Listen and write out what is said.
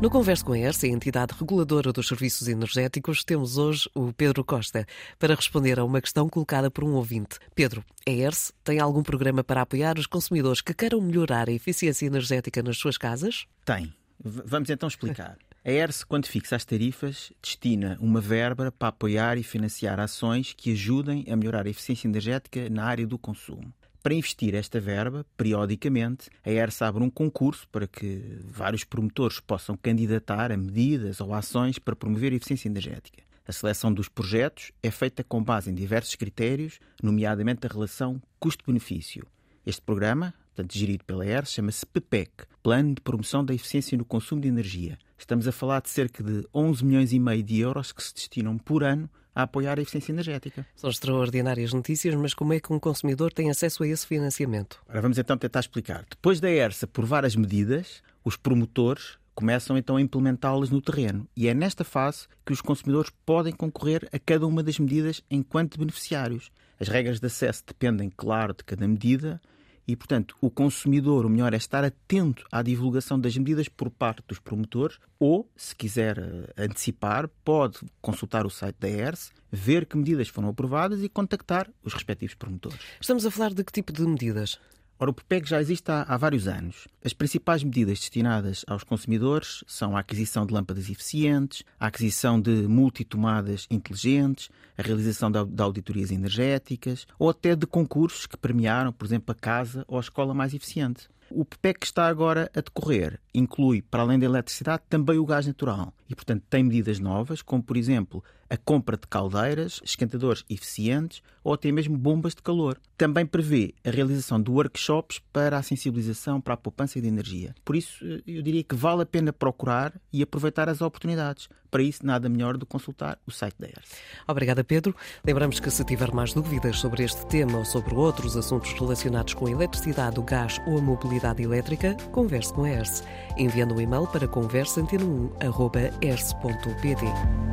No Converso com a ERSE, a entidade reguladora dos serviços energéticos, temos hoje o Pedro Costa para responder a uma questão colocada por um ouvinte. Pedro, a ERSE tem algum programa para apoiar os consumidores que queiram melhorar a eficiência energética nas suas casas? Tem. V vamos então explicar. A ERSE, quando fixa as tarifas, destina uma verba para apoiar e financiar ações que ajudem a melhorar a eficiência energética na área do consumo. Para investir esta verba, periodicamente, a ERSE abre um concurso para que vários promotores possam candidatar a medidas ou ações para promover a eficiência energética. A seleção dos projetos é feita com base em diversos critérios, nomeadamente a relação custo-benefício. Este programa, portanto, gerido pela ERSE, chama-se PPEC, Plano de Promoção da Eficiência no Consumo de Energia. Estamos a falar de cerca de 11 milhões e meio de euros que se destinam por ano a apoiar a eficiência energética. São extraordinárias notícias, mas como é que um consumidor tem acesso a esse financiamento? Ora, vamos então tentar explicar. Depois da ERSA aprovar as medidas, os promotores começam então a implementá-las no terreno. E é nesta fase que os consumidores podem concorrer a cada uma das medidas enquanto beneficiários. As regras de acesso dependem, claro, de cada medida e, portanto, o consumidor, o melhor é estar atento à divulgação das medidas por parte dos promotores ou, se quiser eh, antecipar, pode consultar o site da ERS, ver que medidas foram aprovadas e contactar os respectivos promotores. Estamos a falar de que tipo de medidas? Ora, o PPEC já existe há, há, vários anos. As principais medidas destinadas aos consumidores são a aquisição de lâmpadas eficientes, a aquisição de multitomadas inteligentes, a realização de, de auditorias energéticas ou até de concursos que premiaram, por exemplo, a casa ou a escola mais eficiente. O PPEC que está agora a decorrer inclui, para além da eletricidade, também o gás natural. E, portanto, tem medidas novas, como, por exemplo, a compra de caldeiras, esquentadores eficientes ou até mesmo bombas de calor. Também prevê a realização de workshops para a sensibilização para a poupança de energia. Por isso, eu diria que vale a pena procurar e aproveitar as oportunidades. Para isso, nada melhor do que consultar o site da ERS. Obrigada, Pedro. Lembramos que se tiver mais dúvidas sobre este tema ou sobre outros assuntos relacionados com a eletricidade, o gás ou a mobilidade elétrica, converse com a ERS, enviando um e-mail para conversa1.ers.pt.